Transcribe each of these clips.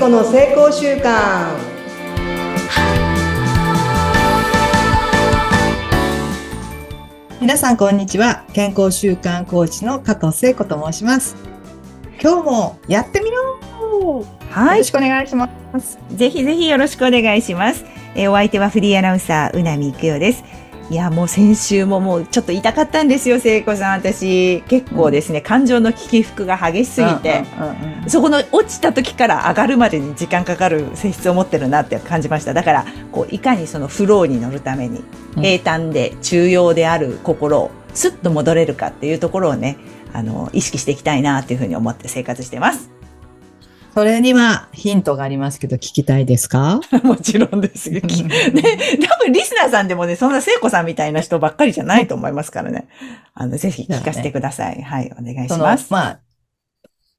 子の成功習慣皆さんこんにちは健康習慣コーチの加藤聖子と申します今日もやってみようはい。よろしくお願いしますぜひぜひよろしくお願いします。えーお相手はフリーアナウンサー、うなみいくよです。いや、もう先週ももうちょっと痛かったんですよ、聖子さん。私、結構ですね、感情の起起伏が激しすぎて、うんうんうんそこの落ちた時から上がるまでに時間かかる性質を持ってるなって感じました。だから、こう、いかにそのフローに乗るために、うん平坦で中庸である心をスッと戻れるかっていうところをね、あの、意識していきたいなっていうふうに思って生活してます。それにはヒントがありますけど聞きたいですか？もちろんです よ。ね、多分リスナーさんでもね、そんな聖子さんみたいな人ばっかりじゃないと思いますからね。あの、ぜひ聞かせてください。はい、お願いしそのます。まあ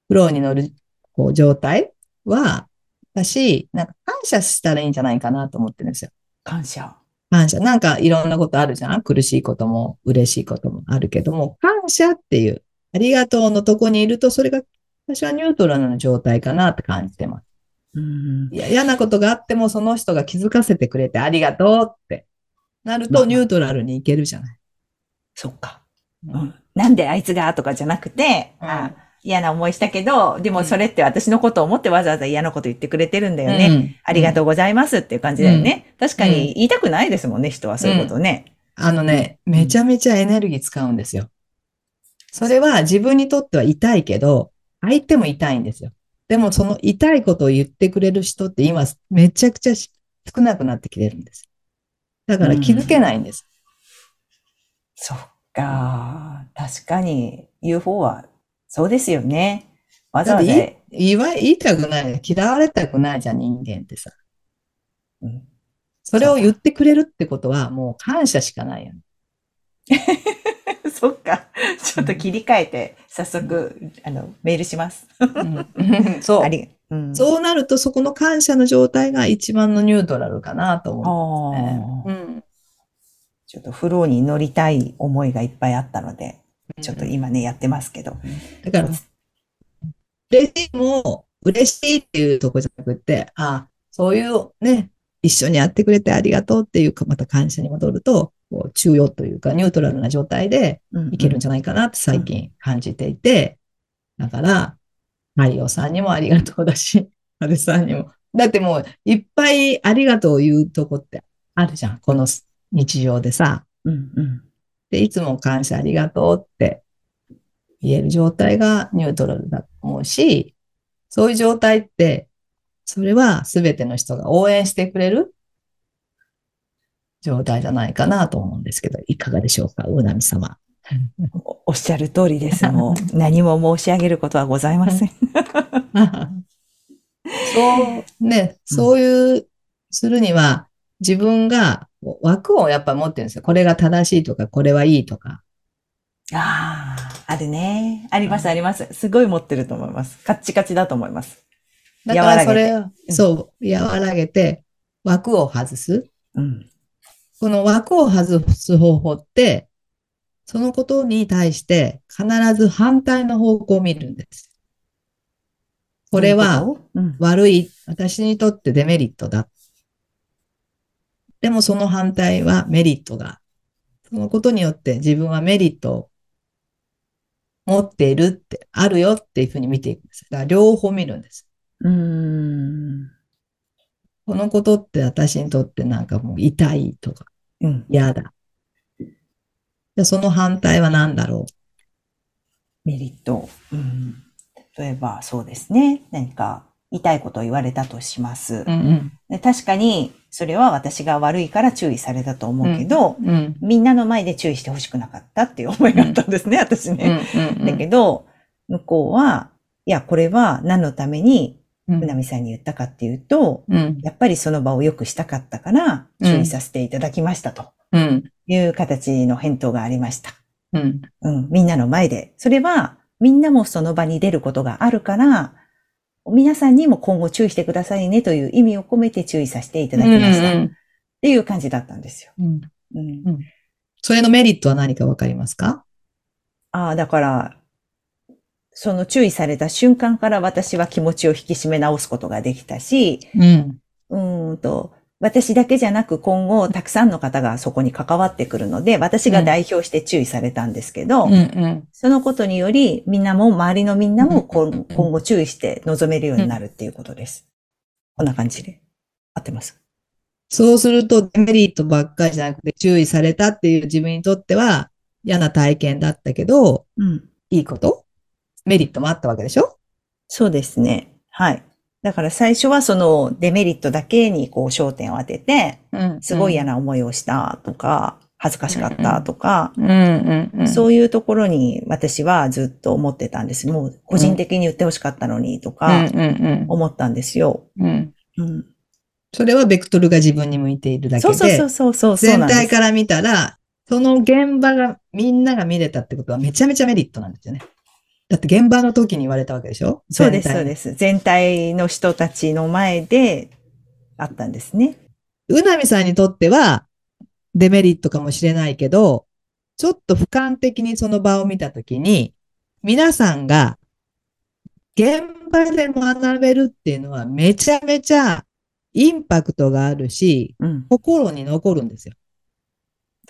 フローに乗るこう状態はだしなんか感謝したらいいんじゃないかなと思ってるんですよ感謝。感謝。なんかいろんなことあるじゃん？苦しいことも嬉しいこともあるけども、感謝っていう、ありがとうのとこにいると、それが私はニュートラルな状態かなって感じてます。うんいや、嫌なことがあってもその人が気づかせてくれてありがとうってなるまあとニュートラルにいけるじゃない。そっか。ううん。なんであいつがとかじゃなくて、うんあ嫌な思いしたけど、でもそれって私のことを思ってわざわざ嫌なこと言ってくれてるんだよね。うんありがとうございますっていう感じだよね。確かに言いたくないですもんね、人はそういうことね。あのね、めちゃめちゃエネルギー使うんですよ。それは自分にとっては痛いけど、相手も痛いんですよ。でもその痛いことを言ってくれる人って今めちゃくちゃし少なくなってきてるんです。だから気づけないんです。そっか。確かに言う方はそうですよね。わざわざ。言わ言いたくない。嫌われたくないじゃん、人間ってさ。うんそれを言ってくれるってことはもう感謝しかないよね。そっか。ちょっと切り替えて、早速、あの、メールします。うんそうあ。り、うん。そうなるとそこの感謝の状態が一番のニュートラルかなと思う、ね。うんちょっとフローに乗りたい思いがいっぱいあったので、ちょっと今ね、やってますけど。だから、嬉しいも、嬉しいっていうとこじゃなくて、あそういうね、一緒にやってくれてありがとうっていうか、また感謝に戻ると、こう中庸というか、ニュートラルな状態でいけるんじゃないかなって最近感じていて、だから、マリオさんにもありがとうだし、アルさんにも。だってもう、いっぱいありがとう言うとこってあるじゃん、この日常でさ。うんうん。で、いつも感謝ありがとうって言える状態がニュートラルだと思うし、そういう状態って、それは全ての人が応援してくれる状態じゃないかなと思うんですけど、いかがでしょうか、うなみ様。おおっしゃる通りです。もう、何も申し上げることはございません。そう、ね、そういう、するには、自分が枠をやっぱ持ってるんですよ。これが正しいとか、これはいいとか。ああ、あるね。あります、あります。すごい持ってると思います。カッチカチだと思います。だからそれそう、和らげて、枠を外す。うん。この枠を外す方法って、そのことに対して必ず反対の方向を見るんです。これは悪い、私にとってデメリットだ。でもその反対はメリットだ。そのことによって自分はメリットを持っているって、あるよっていうふうに見ていくんです。だから両方見るんです。うーん。このことって私にとってなんかもう痛いとかうん。嫌だ。でその反対は何だろメリット。うん。例えば、そうですね。何か痛いことを言われたとします。う。うんで確かに、それは私が悪いから注意されたと思うけど、うん。うん。みんなの前で注意してほしくなかったっていう思いがあったんですね、私ね。うん。だけど、向こうは、いや、これは何のために、どうなみさんに言ったかっていうと、うん。やっぱりその場を良くしたかったから、注意させていただきましたとうん。いう形の返答がありました。うん。うん、みんなの前で。それは、みんなもその場に出ることがあるから、皆さんにも今後注意してくださいねという意味を込めて注意させていただきました。っていう感じだったんですよ。うん。うん、それのメリットは何かわかりますか？ああ、だから、その注意された瞬間から私は気持ちを引き締め直すことができたし、うん。うーんと、私だけじゃなく今後たくさんの方がそこに関わってくるので、私が代表して注意されたんですけど、うんうん。そのことによりみんなも周りのみんなも今後注意して臨めるようになるっていうことです。こんな感じで。合ってます？そうするとデメリットばっかりじゃなくて注意されたっていう自分にとっては嫌な体験だったけど、うん。いいこと？メリットもあったわけでしょ？そうですね。はい。だから最初はそのデメリットだけにこう焦点を当てて、うんすごい嫌な思いをしたとか、恥ずかしかったとか。そういうところに私はずっと思ってたんです。もう個人的に言ってほしかったのにとか思ったんですよ。うん。うん。うん、それはベクトルが自分に向いているだけそうそうで、そうそうそう。全体から見たら、その現場がみんなが見れたってことはめちゃめちゃメリットなんですよね。だって現場の時に言われたわけでしょ？そうです、そうす。です。全体の人たちの前であったんですね。うなみさんにとってはデメリットかもしれないけど、ちょっと俯瞰的にその場を見たときに、皆さんが現場で学べるっていうのはめちゃめちゃインパクトがあるし、うん。心に残るんですよ。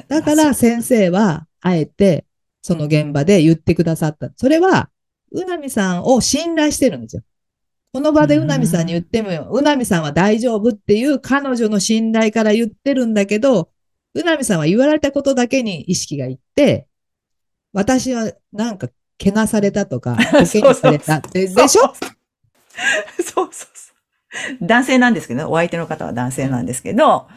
だから先生は、あえて、その現場で言ってくださった。それは、うなみさんを信頼してるんですよ。この場でうなみさんに言っても、うなみさんは大丈夫っていう彼女の信頼から言ってるんだけど、うなみさんは言われたことだけに意識がいって、私はなんか、けなされたとか、ボケにされたって、でしょ？そうそうそう。男性なんですけど、お相手の方は男性なんですけど、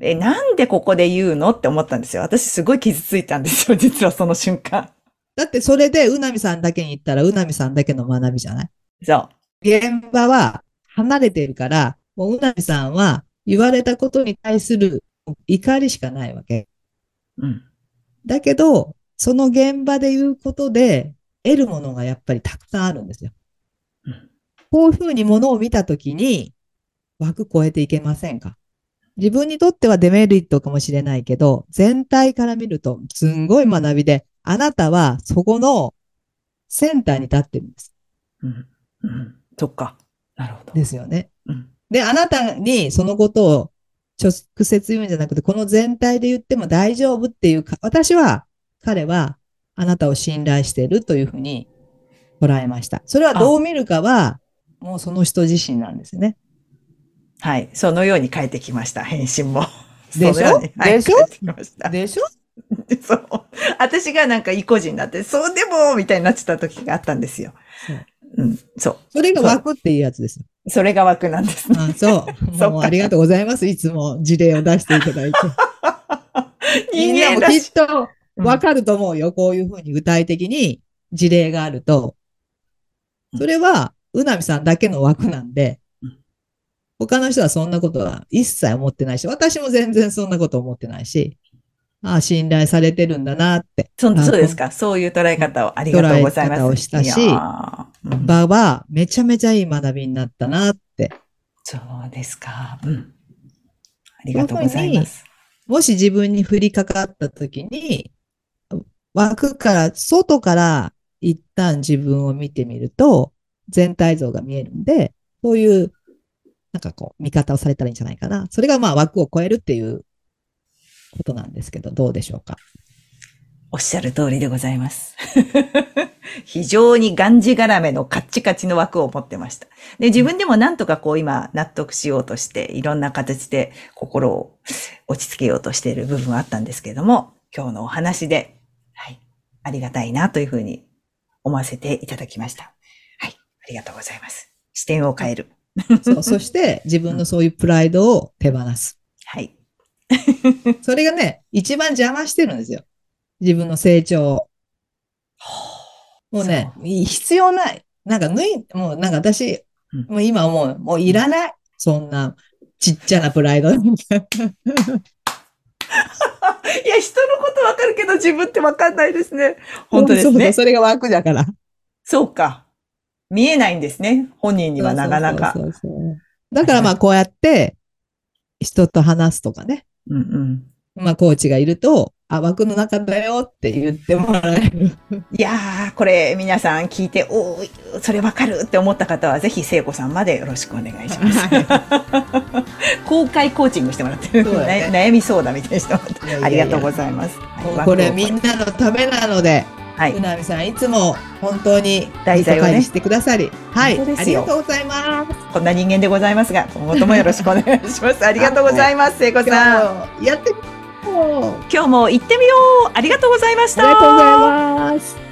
え、なんでここで言うのって思ったんですよ。私すごい傷ついたんですよ、実はその瞬間。だってそれでうなみさんだけに言ったら、うなみさんだけの学びじゃない？そう。現場は離れているから、もううなみさんは言われたことに対する怒りしかないわけ。うん。だけど、その現場で言うことで得るものがやっぱりたくさんあるんですよ。うんこういうふうにものを見たときに枠超えていけませんか？自分にとってはデメリットかもしれないけど、全体から見るとすんごい学びで、あなたはそこのセンターに立ってるんです。うん。うん。そっか。なるほど。ですよね。うん。で、あなたにそのことを直接言うんじゃなくて、この全体で言っても大丈夫っていうか、私は、彼はあなたを信頼しているというふうに捉えました。それはどう見るかは、もうその人自身なんですね。はい。そのように変えてきました、返信も。でしょ？はいでしょ？変えてきました。でしょ？そう。私がなんか意固地になって、そうでもみたいになってた時があったんですよ。そううん。そう。それが枠っていうやつですよ。それが枠なんですね。あそう。そうありがとうございます。いつも事例を出していただいて。人間らしい。きっとわかると思うよ。こういうふうに具体的に事例があると。それは、うなみさんだけの枠なんでうん、他の人はそんなことは一切思ってないし、私も全然そんなこと思ってないし、ああ、信頼されてるんだなって。そあそうですか。そういう捉え方をありがとうございます。捉え方をしたしうん場はめちゃめちゃいい学びになったなって。そうですか。うん。ありがとうございます。もし自分に降りかかった時に、枠から、外から一旦自分を見てみると、全体像が見えるんで、そういう、なんかこう、見方をされたらいいんじゃないかな。それがまあ枠を超えるっていうことなんですけど、どうでしょうか？おっしゃる通りでございます。非常にがんじがらめのカッチカチの枠を持ってました。で、自分でもなんとかこう今納得しようとして、いろんな形で心を落ち着けようとしている部分はあったんですけれども、今日のお話で、はい、ありがたいなというふうに思わせていただきました。はい、ありがとうございます。視点を変える。そうそして、自分のそういうプライドを手放す。はい。それがね、一番邪魔してるんですよ。自分の成長を。もうね、必要ない。なんか脱い、もうなんか私、うんもう今もう、もういらない。そんなちっちゃなプライド。いや、人のことわかるけど自分ってわかんないですね。本当ですそうそうね。それが枠だから。そうか。見えないんですね。本人にはなかなか。そうそうそうそうだからまあこうやって、人と話すとかね。うんうん。まあコーチがいると、あ、枠の中だよって言ってもらえる。いやー、これ皆さん聞いて、おーそれわかるって思った方は、ぜひ聖子さんまでよろしくお願いします。公開コーチングしてもらってる、そうだね悩み相談みたいにしてもらありがとうございます。これみんなのためなので、はいうなみさんいつも本当に題材をね理解してくださり、はい、ありがとうございます。こんな人間でございますが、今後ともよろしくお願いします。ありがとうございます、聖子さん。やって。今日も行ってみようありがとうございましたありがとうございます。